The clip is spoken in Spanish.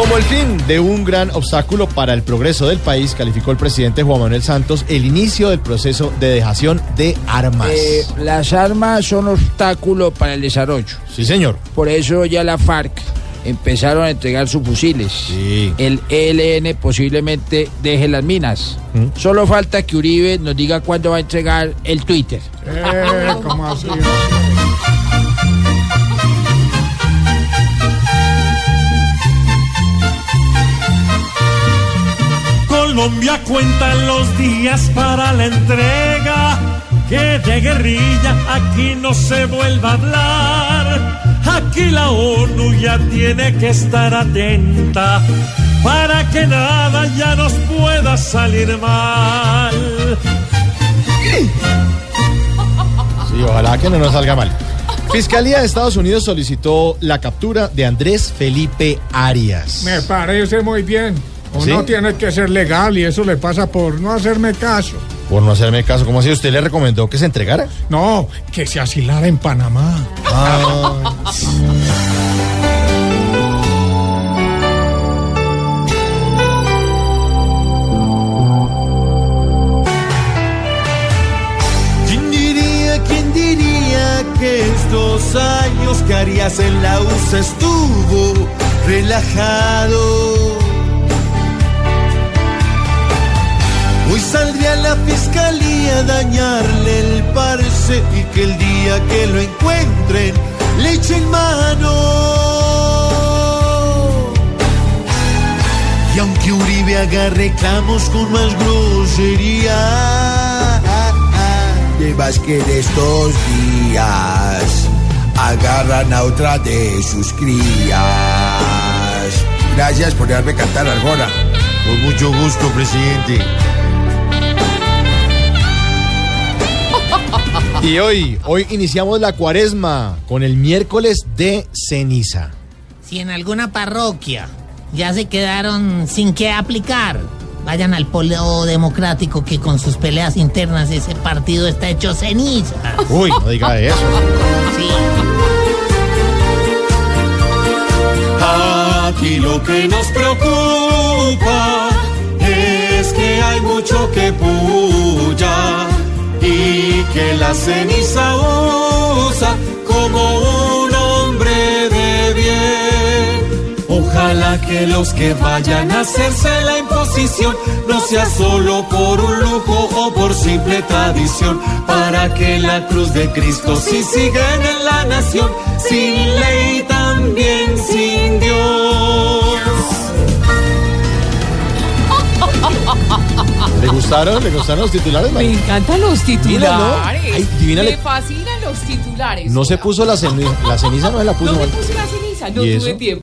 Como el fin de un gran obstáculo para el progreso del país, calificó el presidente Juan Manuel Santos el inicio del proceso de dejación de armas. Eh, las armas son obstáculo para el desarrollo. sí, señor. Por eso ya la FARC empezaron a entregar sus fusiles. Sí. El ELN posiblemente deje las minas. ¿Mm? Solo falta que Uribe nos diga cuándo va a entregar el Twitter. Eh, ¿cómo así? Colombia cuenta los días para la entrega, que de guerrilla aquí no se vuelva a hablar. Aquí la ONU ya tiene que estar atenta para que nada ya nos pueda salir mal. Sí, ojalá que no nos salga mal. Fiscalía de Estados Unidos solicitó la captura de Andrés Felipe Arias. Me parece muy bien. Uno ¿Sí? tiene que ser legal y eso le pasa por no hacerme caso. Por no hacerme caso, ¿cómo así? ¿Usted le recomendó que se entregara? No, que se asilara en Panamá. Ah, ¿Quién diría, quién diría que estos años que harías en la USA estuvo relajado? Hoy saldría la fiscalía a dañarle el parece y que el día que lo encuentren le echen mano. Y aunque Uribe haga reclamos con más grosería, más que en estos días agarran a otra de sus crías. Gracias por dejarme cantar Argona. Con mucho gusto, presidente. Y hoy, hoy iniciamos la cuaresma con el miércoles de ceniza. Si en alguna parroquia ya se quedaron sin qué aplicar, vayan al polo democrático que con sus peleas internas ese partido está hecho ceniza. Uy, no diga eso. Sí. Aquí lo que nos preocupa que la ceniza usa como un hombre de bien. Ojalá que los que vayan a hacerse la imposición no sea solo por un lujo o por simple tradición, para que la cruz de Cristo sí siga en la nación, sin ley también sin Dios. Gustaron? ¿Le gustaron los titulares? Me Mari? encantan los titulares. ¿no? Ay, divina, me le- fascinan los titulares. No se puso la ceniza, la ceniza no se la puso. No me puse la ceniza, no ¿Y tuve eso? tiempo.